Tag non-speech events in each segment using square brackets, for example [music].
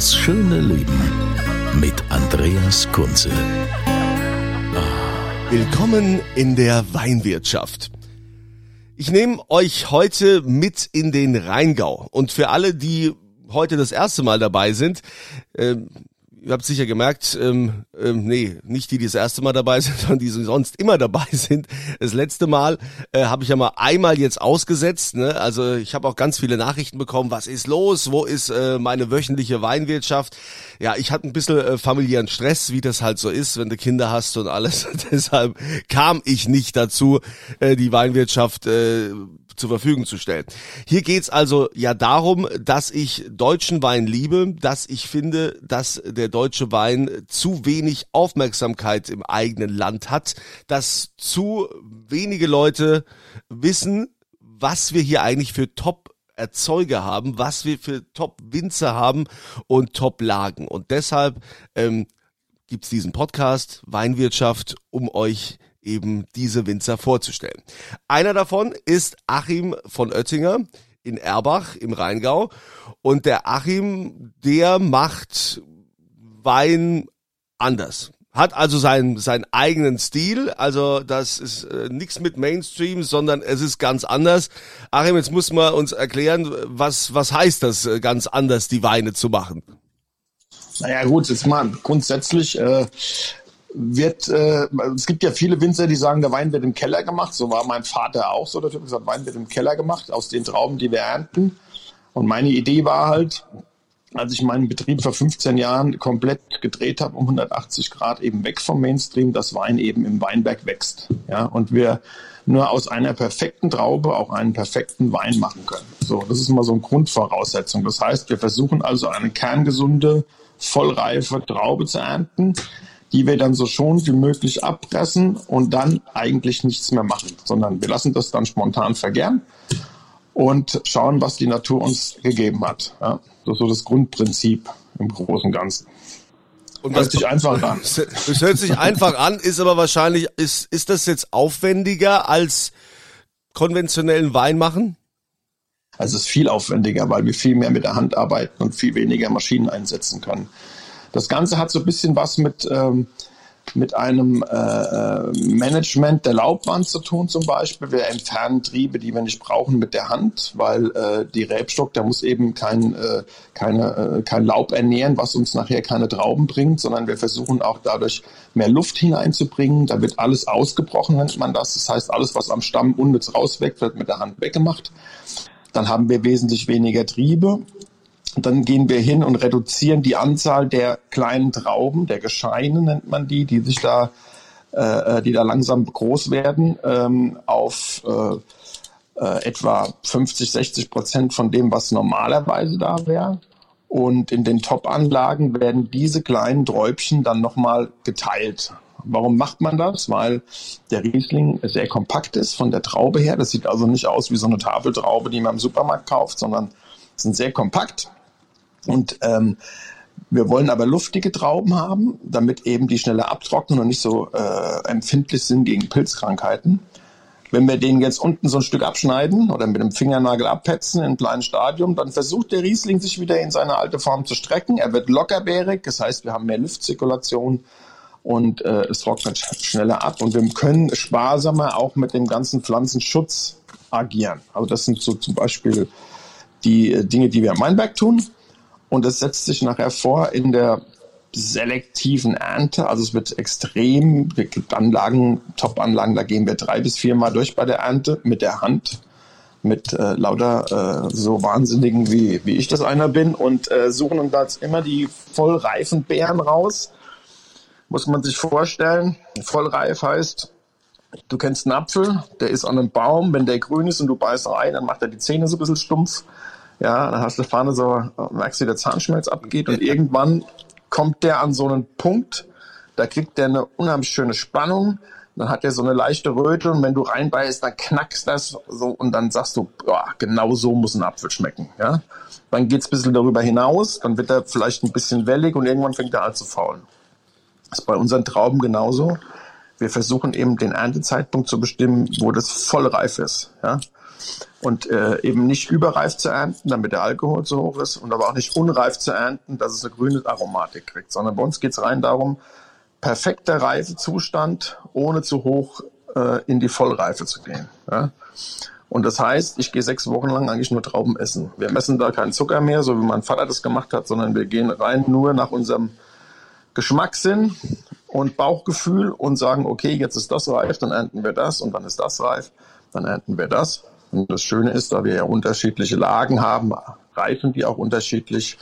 Das schöne Leben mit Andreas Kunze. Willkommen in der Weinwirtschaft. Ich nehme euch heute mit in den Rheingau. Und für alle, die heute das erste Mal dabei sind, ähm, ihr habt sicher gemerkt, ähm, ähm, nee, nicht die, die das erste Mal dabei [laughs] sind, sondern die sonst immer dabei sind. Das letzte Mal äh, habe ich ja mal einmal jetzt ausgesetzt. Ne? Also ich habe auch ganz viele Nachrichten bekommen, was ist los, wo ist äh, meine wöchentliche Weinwirtschaft. Ja, ich hatte ein bisschen äh, familiären Stress, wie das halt so ist, wenn du Kinder hast und alles. [laughs] Deshalb kam ich nicht dazu, äh, die Weinwirtschaft äh, zur Verfügung zu stellen. Hier geht's also ja darum, dass ich deutschen Wein liebe, dass ich finde, dass der deutsche Wein zu wenig Aufmerksamkeit im eigenen Land hat, dass zu wenige Leute wissen, was wir hier eigentlich für Top Erzeuger haben, was wir für Top-Winzer haben und Top-Lagen. Und deshalb ähm, gibt's diesen Podcast Weinwirtschaft, um euch eben diese Winzer vorzustellen. Einer davon ist Achim von Oettinger in Erbach im Rheingau. Und der Achim, der macht Wein anders. Hat also seinen, seinen eigenen Stil. Also das ist äh, nichts mit Mainstream, sondern es ist ganz anders. Achim, jetzt muss man uns erklären, was, was heißt das, äh, ganz anders die Weine zu machen? Naja gut, jetzt mal grundsätzlich äh, wird, äh, es gibt ja viele Winzer, die sagen, der Wein wird im Keller gemacht. So war mein Vater auch so. Der hat gesagt, Wein wird im Keller gemacht aus den Trauben, die wir ernten. Und meine Idee war halt, als ich meinen Betrieb vor 15 Jahren komplett gedreht habe, um 180 Grad eben weg vom Mainstream, dass Wein eben im Weinberg wächst. Ja, und wir nur aus einer perfekten Traube auch einen perfekten Wein machen können. So, das ist mal so eine Grundvoraussetzung. Das heißt, wir versuchen also eine kerngesunde, vollreife Traube zu ernten, die wir dann so schon wie möglich abpressen und dann eigentlich nichts mehr machen, sondern wir lassen das dann spontan vergären und schauen, was die Natur uns gegeben hat. Ja, das ist so das Grundprinzip im Großen und Ganzen. Und hört sich einfach an. [laughs] Es hört sich einfach an, ist aber wahrscheinlich, ist, ist das jetzt aufwendiger als konventionellen Wein machen? Also es ist viel aufwendiger, weil wir viel mehr mit der Hand arbeiten und viel weniger Maschinen einsetzen können. Das Ganze hat so ein bisschen was mit, ähm, mit einem äh, Management der Laubwand zu tun zum Beispiel. Wir entfernen Triebe, die wir nicht brauchen, mit der Hand, weil äh, die Rebstock, der muss eben kein, äh, keine, äh, kein Laub ernähren, was uns nachher keine Trauben bringt, sondern wir versuchen auch dadurch mehr Luft hineinzubringen. Da wird alles ausgebrochen, nennt man das. Das heißt, alles, was am Stamm unnütz rausweg, wird mit der Hand weggemacht. Dann haben wir wesentlich weniger Triebe dann gehen wir hin und reduzieren die Anzahl der kleinen Trauben, der Gescheine nennt man die, die sich da, äh, die da langsam groß werden, ähm, auf äh, äh, etwa 50, 60 Prozent von dem, was normalerweise da wäre. Und in den Top-Anlagen werden diese kleinen Träubchen dann nochmal geteilt. Warum macht man das? Weil der Riesling sehr kompakt ist von der Traube her. Das sieht also nicht aus wie so eine Tafeltraube, die man im Supermarkt kauft, sondern sind sehr kompakt und ähm, wir wollen aber luftige Trauben haben, damit eben die schneller abtrocknen und nicht so äh, empfindlich sind gegen Pilzkrankheiten. Wenn wir den jetzt unten so ein Stück abschneiden oder mit dem Fingernagel abpetzen in einem kleinen Stadium, dann versucht der Riesling sich wieder in seine alte Form zu strecken. Er wird lockerbärig, das heißt, wir haben mehr Luftzirkulation und äh, es trocknet schneller ab. Und wir können sparsamer auch mit dem ganzen Pflanzenschutz agieren. Also das sind so zum Beispiel die äh, Dinge, die wir am Weinberg tun. Und es setzt sich nachher vor in der selektiven Ernte. Also es wird extrem, es gibt Anlagen, Top-Anlagen, da gehen wir drei bis viermal durch bei der Ernte mit der Hand. mit äh, lauter äh, so Wahnsinnigen, wie, wie ich das einer bin und äh, suchen uns da immer die vollreifen Beeren raus. Muss man sich vorstellen. Vollreif heißt, du kennst einen Apfel, der ist an einem Baum, wenn der grün ist und du beißt rein, dann macht er die Zähne so ein bisschen stumpf. Ja, dann hast du vorne so, merkst du, wie der Zahnschmelz abgeht und irgendwann kommt der an so einen Punkt, da kriegt der eine unheimlich schöne Spannung dann hat er so eine leichte Röte und wenn du reinbeißt, dann knackst das so und dann sagst du, boah, genau so muss ein Apfel schmecken. Ja? Dann geht's ein bisschen darüber hinaus, dann wird er vielleicht ein bisschen wellig und irgendwann fängt er an zu faulen. Das ist bei unseren Trauben genauso. Wir versuchen eben den Erntezeitpunkt zu bestimmen, wo das voll reif ist. Ja? Und äh, eben nicht überreif zu ernten, damit der Alkohol zu hoch ist und aber auch nicht unreif zu ernten, dass es eine grüne Aromatik kriegt, sondern bei uns geht's rein darum, perfekter Reifezustand, ohne zu hoch äh, in die Vollreife zu gehen. Ja? Und das heißt, ich gehe sechs Wochen lang eigentlich nur Trauben essen. Wir messen da keinen Zucker mehr, so wie mein Vater das gemacht hat, sondern wir gehen rein nur nach unserem Geschmackssinn und Bauchgefühl und sagen, okay, jetzt ist das reif, dann ernten wir das und dann ist das reif, dann ernten wir das. Und das Schöne ist, da wir ja unterschiedliche Lagen haben, reifen die auch unterschiedlich.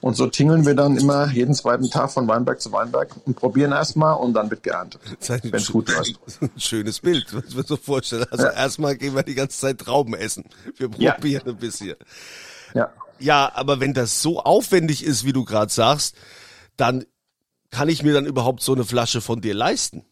Und so tingeln wir dann immer jeden zweiten Tag von Weinberg zu Weinberg und probieren erstmal und dann wird geerntet. Wenn es gut läuft. [laughs] Ein schönes Bild, was ich mir so vorstellen. Also ja. erstmal gehen wir die ganze Zeit Trauben essen. Wir probieren ja. ein bisschen. Ja. Ja, aber wenn das so aufwendig ist, wie du gerade sagst, dann kann ich mir dann überhaupt so eine Flasche von dir leisten?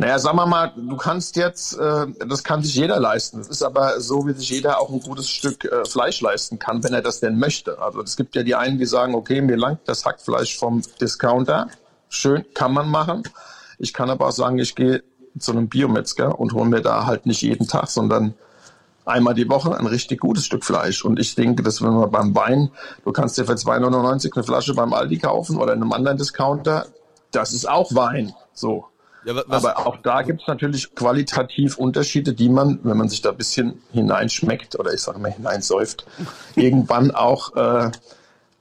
Naja, sagen wir mal, du kannst jetzt, äh, das kann sich jeder leisten. Es ist aber so, wie sich jeder auch ein gutes Stück äh, Fleisch leisten kann, wenn er das denn möchte. Also es gibt ja die einen, die sagen, okay, mir langt das Hackfleisch vom Discounter. Schön, kann man machen. Ich kann aber auch sagen, ich gehe zu einem Biometzger und hole mir da halt nicht jeden Tag, sondern einmal die Woche ein richtig gutes Stück Fleisch. Und ich denke, dass wenn man beim Wein, du kannst dir für 2,99 eine Flasche beim Aldi kaufen oder in einem anderen Discounter, das ist auch Wein. So. Ja, was, Aber auch da gibt es natürlich qualitativ Unterschiede, die man, wenn man sich da ein bisschen hineinschmeckt oder ich sage mal hineinsäuft, [laughs] irgendwann auch äh,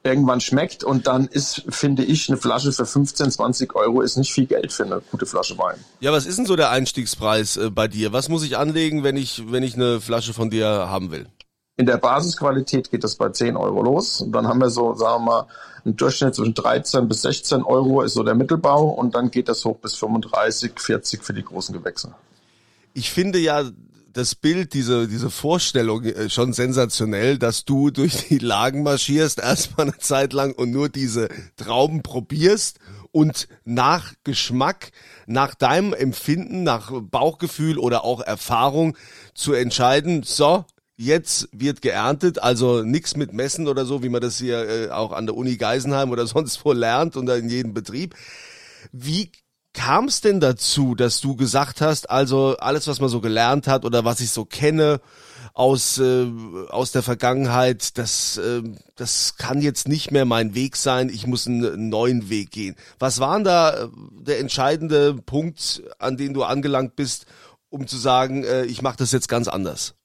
irgendwann schmeckt und dann ist, finde ich, eine Flasche für 15, 20 Euro ist nicht viel Geld für eine gute Flasche Wein. Ja, was ist denn so der Einstiegspreis äh, bei dir? Was muss ich anlegen, wenn ich, wenn ich eine Flasche von dir haben will? In der Basisqualität geht das bei 10 Euro los. Und dann haben wir so, sagen wir mal, einen Durchschnitt zwischen 13 bis 16 Euro ist so der Mittelbau und dann geht das hoch bis 35, 40 für die großen Gewächse. Ich finde ja das Bild, diese, diese Vorstellung äh, schon sensationell, dass du durch die Lagen marschierst, erstmal eine Zeit lang und nur diese Trauben probierst und nach Geschmack, nach deinem Empfinden, nach Bauchgefühl oder auch Erfahrung zu entscheiden, so, jetzt wird geerntet, also nichts mit Messen oder so, wie man das hier äh, auch an der Uni Geisenheim oder [laughs] sonst wo lernt und in jedem Betrieb. Wie kam es denn dazu, dass du gesagt hast, also alles, was man so gelernt hat oder was ich so kenne aus, äh, aus der Vergangenheit, das, äh, das kann jetzt nicht mehr mein Weg sein, ich muss einen neuen Weg gehen. Was war denn da äh, der entscheidende Punkt, an den du angelangt bist, um zu sagen, äh, ich mache das jetzt ganz anders?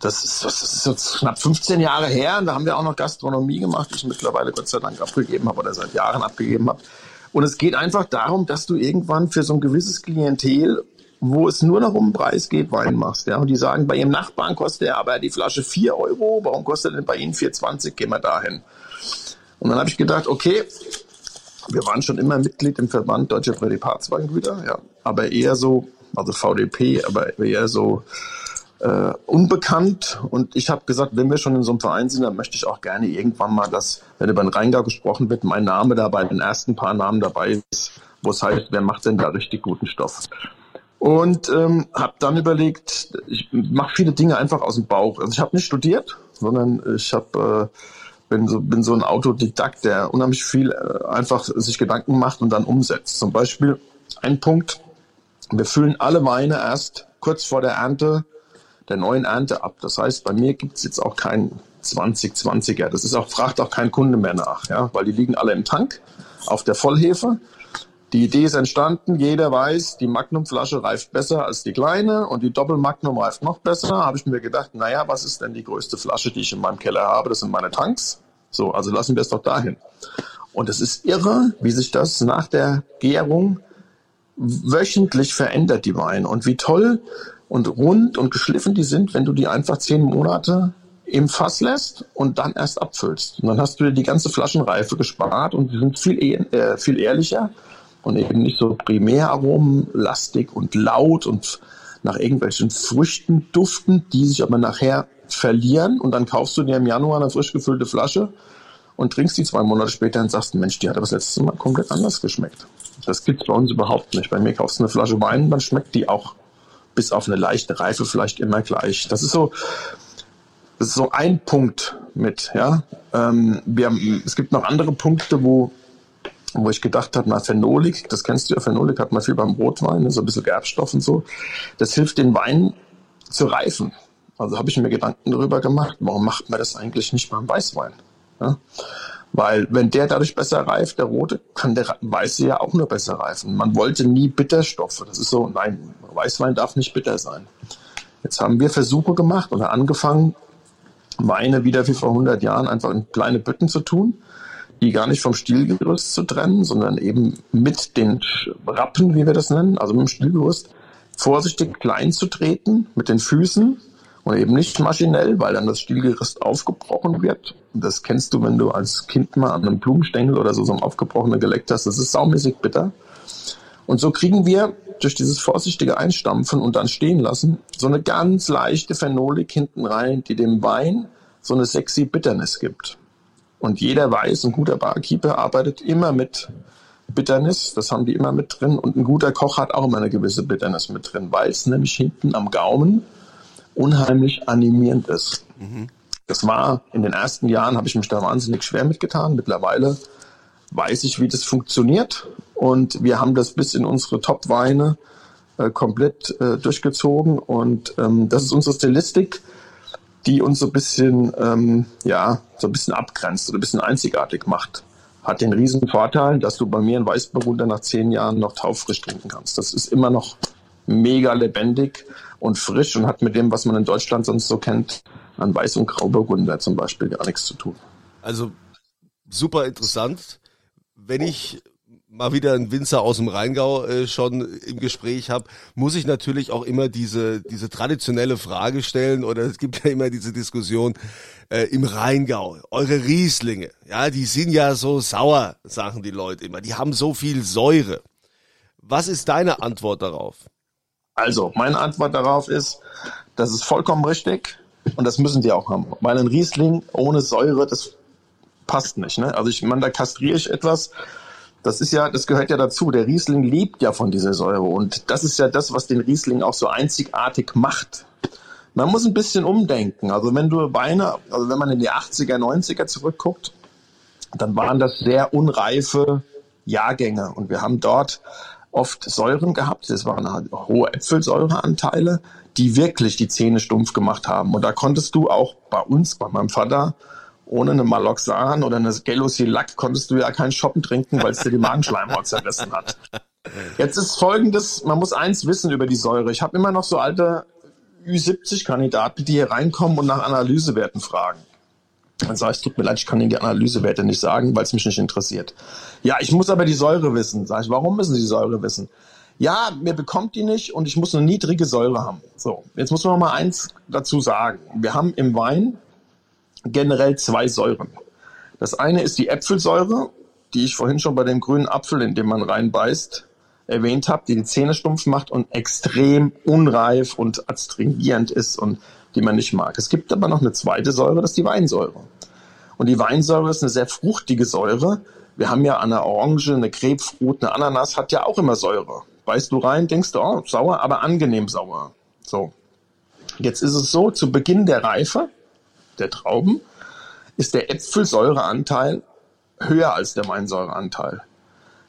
Das ist, das ist jetzt knapp 15 Jahre her und da haben wir auch noch Gastronomie gemacht, die ich mittlerweile Gott sei Dank abgegeben habe oder seit Jahren abgegeben habe. Und es geht einfach darum, dass du irgendwann für so ein gewisses Klientel, wo es nur noch um den Preis geht, Wein machst. Ja? Und die sagen, bei ihrem Nachbarn kostet er aber die Flasche 4 Euro, warum kostet er denn bei Ihnen 4,20? Gehen wir dahin. Und dann habe ich gedacht, okay, wir waren schon immer Mitglied im Verband Deutsche Prädipatsweingüter, ja, aber eher so, also VDP, aber eher so äh, unbekannt. Und ich habe gesagt, wenn wir schon in so einem Verein sind, dann möchte ich auch gerne irgendwann mal, dass, wenn über den Rheingau gesprochen wird, mein Name da bei den ersten paar Namen dabei ist, wo es heißt, wer macht denn da richtig guten Stoff? Und ähm, habe dann überlegt, ich mache viele Dinge einfach aus dem Bauch. Also ich habe nicht studiert, sondern ich habe äh, bin so bin so ein Autodidakt, der unheimlich viel äh, einfach sich Gedanken macht und dann umsetzt. Zum Beispiel ein Punkt: Wir füllen alle Weine erst kurz vor der Ernte der neuen Ernte ab. Das heißt, bei mir gibt es jetzt auch keinen 2020er. Das ist auch, fragt auch kein Kunde mehr nach, ja, weil die liegen alle im Tank auf der Vollhefe. Die Idee ist entstanden, jeder weiß, die Magnumflasche reift besser als die kleine und die Doppelmagnum reift noch besser. Habe ich mir gedacht, naja, was ist denn die größte Flasche, die ich in meinem Keller habe? Das sind meine Tanks. So, also lassen wir es doch dahin. Und es ist irre, wie sich das nach der Gärung wöchentlich verändert, die Weine. Und wie toll und rund und geschliffen die sind, wenn du die einfach zehn Monate im Fass lässt und dann erst abfüllst. Und dann hast du dir die ganze Flaschenreife gespart und die sind viel, äh, viel ehrlicher und eben nicht so primäraromenlastig und laut und nach irgendwelchen Früchten duften, die sich aber nachher verlieren und dann kaufst du dir im Januar eine frisch gefüllte Flasche und trinkst die zwei Monate später und sagst, Mensch, die hat aber das letzte Mal komplett anders geschmeckt. Das gibt's bei uns überhaupt nicht. Bei mir kaufst du eine Flasche Wein, dann schmeckt die auch bis auf eine leichte Reife vielleicht immer gleich. Das ist so, das ist so ein Punkt mit, ja. Ähm, wir haben, es gibt noch andere Punkte, wo, wo ich gedacht habe, na, Phenolik, das kennst du ja, Phenolik hat man viel beim Rotwein, ne, so ein bisschen Gerbstoff und so. Das hilft den Wein zu reifen. Also habe ich mir Gedanken darüber gemacht, warum macht man das eigentlich nicht beim Weißwein? Ja? Weil wenn der dadurch besser reift, der rote, kann der weiße ja auch nur besser reifen. Man wollte nie Bitterstoffe. Das ist so, nein, Weißwein darf nicht bitter sein. Jetzt haben wir Versuche gemacht oder angefangen, Weine wieder wie vor 100 Jahren einfach in kleine Bütten zu tun, die gar nicht vom Stielgerüst zu trennen, sondern eben mit den Rappen, wie wir das nennen, also mit dem Stielgerüst, vorsichtig klein zu treten mit den Füßen und eben nicht maschinell, weil dann das Stielgerüst aufgebrochen wird. Das kennst du, wenn du als Kind mal an einem Blumenstängel oder so so ein aufgebrochener geleckt hast. Das ist saumäßig bitter. Und so kriegen wir durch dieses vorsichtige Einstampfen und dann stehen lassen so eine ganz leichte Phenolik hinten rein, die dem Wein so eine sexy Bitternis gibt. Und jeder weiß, ein guter Barkeeper arbeitet immer mit Bitternis, das haben die immer mit drin. Und ein guter Koch hat auch immer eine gewisse Bitternis mit drin, weil es nämlich hinten am Gaumen unheimlich animierend ist. Mhm. Das war in den ersten Jahren, habe ich mich da wahnsinnig schwer mitgetan. Mittlerweile weiß ich, wie das funktioniert. Und wir haben das bis in unsere Top-Weine äh, komplett äh, durchgezogen. Und ähm, das ist unsere Stilistik, die uns so ein bisschen, ähm, ja, so ein bisschen abgrenzt oder ein bisschen einzigartig macht. Hat den riesen Vorteil, dass du bei mir einen Weißburgunder nach zehn Jahren noch taufrisch trinken kannst. Das ist immer noch mega lebendig und frisch und hat mit dem, was man in Deutschland sonst so kennt, an Weiß- und Grauburgunder zum Beispiel gar nichts zu tun. Also super interessant. Wenn ich mal wieder einen Winzer aus dem Rheingau äh, schon im Gespräch habe, muss ich natürlich auch immer diese diese traditionelle Frage stellen oder es gibt ja immer diese Diskussion äh, im Rheingau, eure Rieslinge, ja, die sind ja so sauer, sagen die Leute immer, die haben so viel Säure. Was ist deine Antwort darauf? Also, meine Antwort darauf ist, das ist vollkommen richtig und das müssen die auch haben. Weil ein Riesling ohne Säure, das passt nicht. Ne? Also ich meine, da kastriere ich etwas. Das ist ja, das gehört ja dazu. Der Riesling lebt ja von dieser Säure und das ist ja das, was den Riesling auch so einzigartig macht. Man muss ein bisschen umdenken. Also wenn du Weine, also wenn man in die 80er, 90er zurückguckt, dann waren das sehr unreife Jahrgänge und wir haben dort oft Säuren gehabt. Das waren halt hohe Äpfelsäureanteile, die wirklich die Zähne stumpf gemacht haben. Und da konntest du auch bei uns, bei meinem Vater, ohne eine Maloxan oder eine Gelosil-Lack konntest du ja keinen Shoppen trinken, weil es dir die Magenschleimhaut [laughs] zerrissen hat. Jetzt ist folgendes, man muss eins wissen über die Säure. Ich habe immer noch so alte Ü70-Kandidaten, die hier reinkommen und nach Analysewerten fragen. Dann sage ich, tut mir leid, ich kann Ihnen die Analysewerte nicht sagen, weil es mich nicht interessiert. Ja, ich muss aber die Säure wissen. Sag ich, warum müssen Sie die Säure wissen? Ja, mir bekommt die nicht und ich muss eine niedrige Säure haben. So, jetzt muss man noch mal eins dazu sagen. Wir haben im Wein generell zwei Säuren. Das eine ist die Äpfelsäure, die ich vorhin schon bei dem grünen Apfel, in dem man reinbeißt, erwähnt habe, die die Zähne stumpf macht und extrem unreif und astringierend ist und die man nicht mag. Es gibt aber noch eine zweite Säure, das ist die Weinsäure. Und die Weinsäure ist eine sehr fruchtige Säure. Wir haben ja eine Orange, eine Grapefruit, eine Ananas hat ja auch immer Säure. Beißt du rein, denkst du, oh, sauer, aber angenehm sauer. So. Jetzt ist es so, zu Beginn der Reife der Trauben ist der Äpfelsäureanteil höher als der Weinsäureanteil.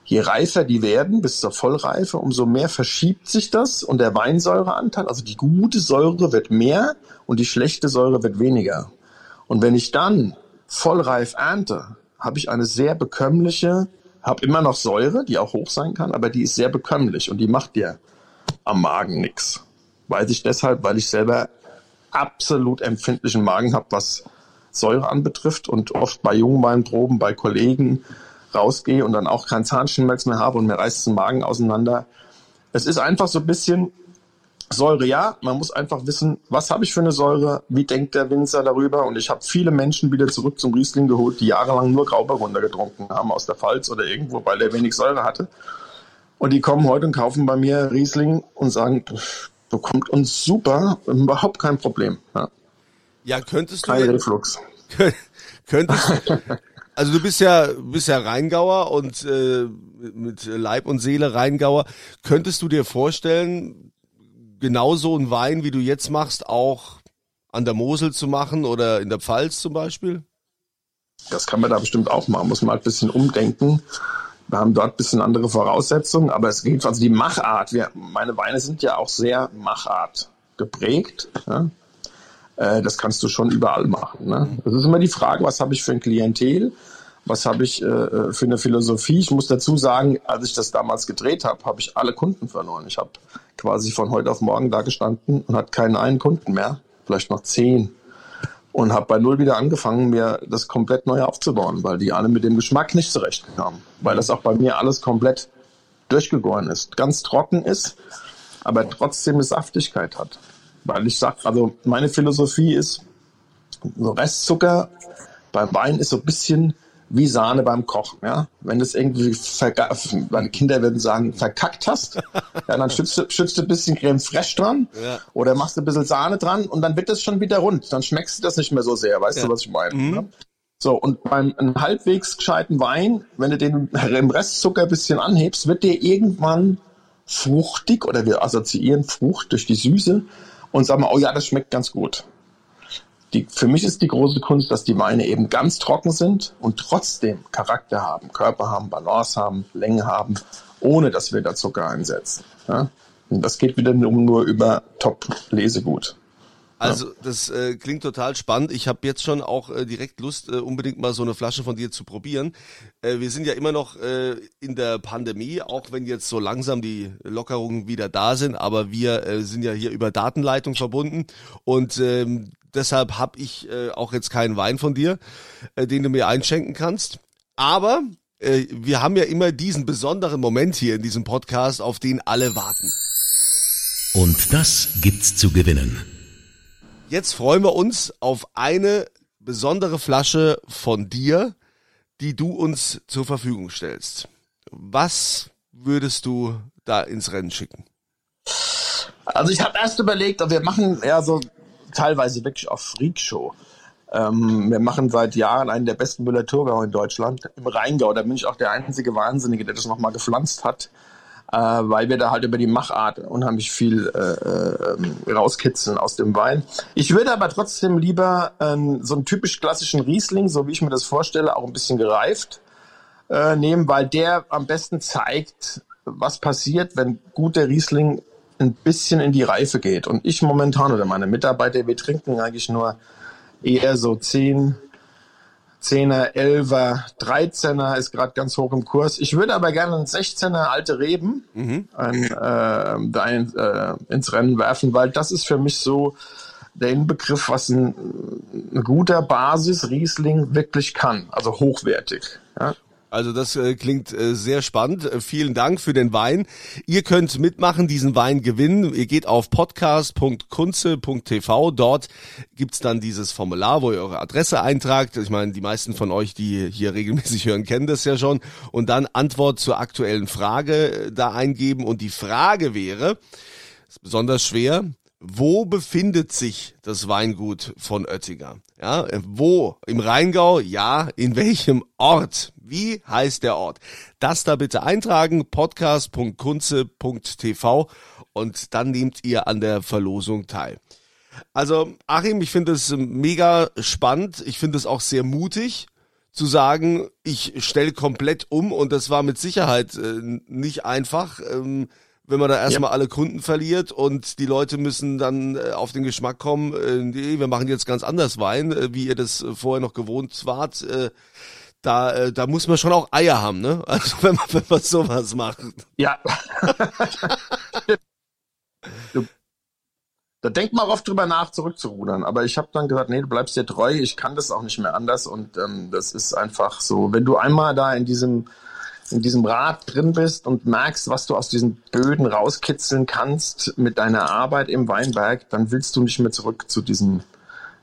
Je reifer die werden, bis zur Vollreife, umso mehr verschiebt sich das und der Weinsäureanteil, also die gute Säure wird mehr und die schlechte Säure wird weniger. Und wenn ich dann vollreif ernte, habe ich eine sehr bekömmliche, habe immer noch Säure, die auch hoch sein kann, aber die ist sehr bekömmlich und die macht dir am Magen nichts. Weiß ich deshalb, weil ich selber absolut empfindlichen Magen habe, was Säure anbetrifft und oft bei Jungweinproben, bei Kollegen rausgehe und dann auch keinen Zahnschmerz mehr habe und mir reißt den Magen auseinander. Es ist einfach so ein bisschen Säure ja, man muss einfach wissen, was habe ich für eine Säure, wie denkt der Winzer darüber und ich habe viele Menschen wieder zurück zum Riesling geholt, die jahrelang nur Grauburgunder getrunken haben aus der Pfalz oder irgendwo, weil der wenig Säure hatte. Und die kommen heute und kaufen bei mir Riesling und sagen, bekommt uns super, überhaupt kein Problem. Ja, ja könntest du... Kein Reflux. [laughs] könntest also du bist ja bist ja Rheingauer und äh, mit Leib und Seele Rheingauer. Könntest du dir vorstellen, genau so ein Wein, wie du jetzt machst, auch an der Mosel zu machen oder in der Pfalz zum Beispiel? Das kann man da bestimmt auch machen. Muss man halt ein bisschen umdenken. Wir haben dort ein bisschen andere Voraussetzungen, aber es geht, also die Machart, wir, meine Weine sind ja auch sehr Machart geprägt. Ja? Äh, das kannst du schon überall machen. Ne? Das ist immer die Frage, was habe ich für ein Klientel? Was habe ich äh, für eine Philosophie? Ich muss dazu sagen, als ich das damals gedreht habe, habe ich alle Kunden verloren. Ich habe quasi von heute auf morgen da gestanden und hatte keinen einen Kunden mehr, vielleicht noch zehn. Und habe bei Null wieder angefangen, mir das komplett neu aufzubauen, weil die alle mit dem Geschmack nicht zurechtkamen. Weil das auch bei mir alles komplett durchgegoren ist. Ganz trocken ist, aber trotzdem eine Saftigkeit hat. Weil ich sage, also meine Philosophie ist, so Restzucker beim Wein ist so ein bisschen wie Sahne beim Kochen. Ja? Wenn du es irgendwie, meine Kinder würden sagen, verkackt hast, ja, dann schützt du, schützt du ein bisschen Creme fraiche dran ja. oder machst du ein bisschen Sahne dran und dann wird es schon wieder rund. Dann schmeckst du das nicht mehr so sehr. Weißt ja. du, was ich meine? Mhm. Ne? So, und beim einem halbwegs gescheiten Wein, wenn du den im Restzucker ein bisschen anhebst, wird der irgendwann fruchtig oder wir assoziieren Frucht durch die Süße und sagen, oh ja, das schmeckt ganz gut die, für mich ist die große Kunst, dass die Weine eben ganz trocken sind und trotzdem Charakter haben, Körper haben, Balance haben, Länge haben, ohne dass wir da Zucker einsetzen. Ja? Und das geht wieder nur über Top-Lesegut. Also das äh, klingt total spannend. Ich habe jetzt schon auch äh, direkt Lust, äh, unbedingt mal so eine Flasche von dir zu probieren. Äh, wir sind ja immer noch äh, in der Pandemie, auch wenn jetzt so langsam die Lockerungen wieder da sind, aber wir äh, sind ja hier über Datenleitung verbunden und ähm, deshalb habe ich äh, auch jetzt keinen Wein von dir, äh, den du mir einschenken kannst. Aber äh, wir haben ja immer diesen besonderen Moment hier in diesem Podcast, auf den alle warten. Und das gibt's zu gewinnen. Jetzt freuen wir uns auf eine besondere Flasche von dir, die du uns zur Verfügung stellst. Was würdest du da ins Rennen schicken? Also ich habe erst überlegt, wir machen ja so teilweise wirklich auf Freakshow. Ähm, wir machen seit Jahren einen der besten Müller-Thurgau in Deutschland, im Rheingau. Da bin ich auch der einzige Wahnsinnige, der das nochmal gepflanzt hat, äh, weil wir da halt über die Machart unheimlich viel äh, äh, rauskitzeln aus dem Wein. Ich würde aber trotzdem lieber äh, so einen typisch klassischen Riesling, so wie ich mir das vorstelle, auch ein bisschen gereift äh, nehmen, weil der am besten zeigt, was passiert, wenn guter Riesling ein bisschen in die Reife geht. Und ich momentan oder meine Mitarbeiter, wir trinken eigentlich nur eher so 10, 10er, 11er, 13er ist gerade ganz hoch im Kurs. Ich würde aber gerne einen 16er alte Reben mhm. ein, äh, da in, äh, ins Rennen werfen, weil das ist für mich so der Inbegriff, was ein, ein guter Basis-Riesling wirklich kann, also hochwertig. Ja? Also das äh, klingt äh, sehr spannend. Äh, vielen Dank für den Wein. Ihr könnt mitmachen, diesen Wein gewinnen. Ihr geht auf podcast.kunze.tv. Dort gibt's dann dieses Formular, wo ihr eure Adresse eintragt. Ich meine, die meisten von euch, die hier regelmäßig hören, kennen das ja schon. Und dann Antwort zur aktuellen Frage äh, da eingeben. Und die Frage wäre, ist besonders schwer, wo befindet sich das Weingut von Oettinger? Ja, wo? Im Rheingau? Ja. In welchem Ort? Wie heißt der Ort? Das da bitte eintragen, podcast.kunze.tv und dann nehmt ihr an der Verlosung teil. Also, Achim, ich finde es mega spannend. Ich finde es auch sehr mutig zu sagen, ich stelle komplett um und das war mit Sicherheit äh, nicht einfach. Ähm, wenn man da erstmal ja. alle Kunden verliert und die Leute müssen dann äh, auf den Geschmack kommen, äh, nee, wir machen jetzt ganz anders Wein, äh, wie ihr das äh, vorher noch gewohnt wart. Äh, da, äh, da muss man schon auch Eier haben, ne? [laughs] Also wenn man, wenn man sowas macht. Ja. da denkt man oft drüber nach, zurückzurudern. Aber ich habe dann gesagt, nee, du bleibst dir treu, ich kann das auch nicht mehr anders. Und ähm, das ist einfach so, wenn du einmal da in diesem in diesem Rad drin bist und merkst, was du aus diesen Böden rauskitzeln kannst mit deiner Arbeit im Weinberg, dann willst du nicht mehr zurück zu diesem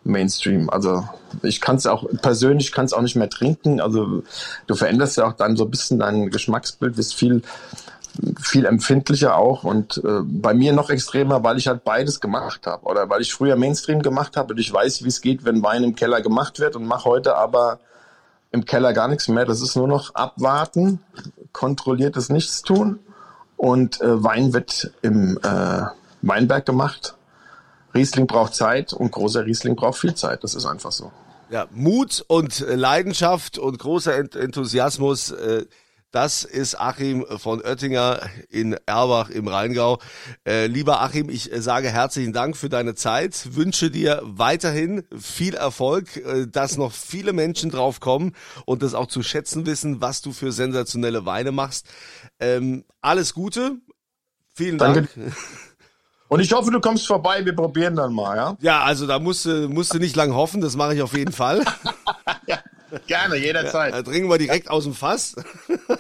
Mainstream. Also ich kann es auch persönlich kann es auch nicht mehr trinken. Also du veränderst ja auch dann so ein bisschen dein Geschmacksbild, bist viel viel empfindlicher auch und äh, bei mir noch extremer, weil ich halt beides gemacht habe oder weil ich früher Mainstream gemacht habe und ich weiß, wie es geht, wenn Wein im Keller gemacht wird und mache heute aber im Keller gar nichts mehr. Das ist nur noch abwarten, kontrolliertes Nichtstun und äh, Wein wird im äh, Weinberg gemacht. Riesling braucht Zeit und großer Riesling braucht viel Zeit. Das ist einfach so. Ja, Mut und Leidenschaft und großer Enthusiasmus. Äh das ist Achim von Oettinger in Erbach im Rheingau. Äh, lieber Achim, ich sage herzlichen Dank für deine Zeit, wünsche dir weiterhin viel Erfolg, äh, dass noch viele Menschen drauf kommen und das auch zu schätzen wissen, was du für sensationelle Weine machst. Ähm, alles Gute, vielen Dank. Danke. [laughs] Und ich hoffe, du kommst vorbei, wir probieren dann mal, ja? Ja, also da musst du, musst du nicht lang hoffen, das mache ich auf jeden Fall. [laughs] Gerne, jederzeit. Ja, da trinken wir direkt aus dem Fass.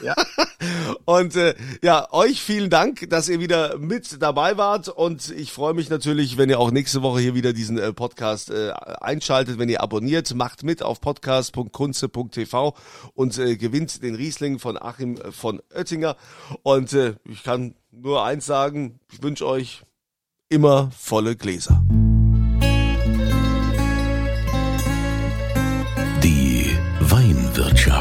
Ja. [laughs] Und äh, ja, euch vielen Dank, dass ihr wieder mit dabei wart. Und ich freue mich natürlich, wenn ihr auch nächste Woche hier wieder diesen äh, Podcast äh, einschaltet, wenn ihr abonniert, macht mit auf podcast.kunze.tv und äh, gewinnt den Riesling von Achim äh, von Oettinger. Und äh, ich kann nur eins sagen, ich wünsche euch immer volle Gläser.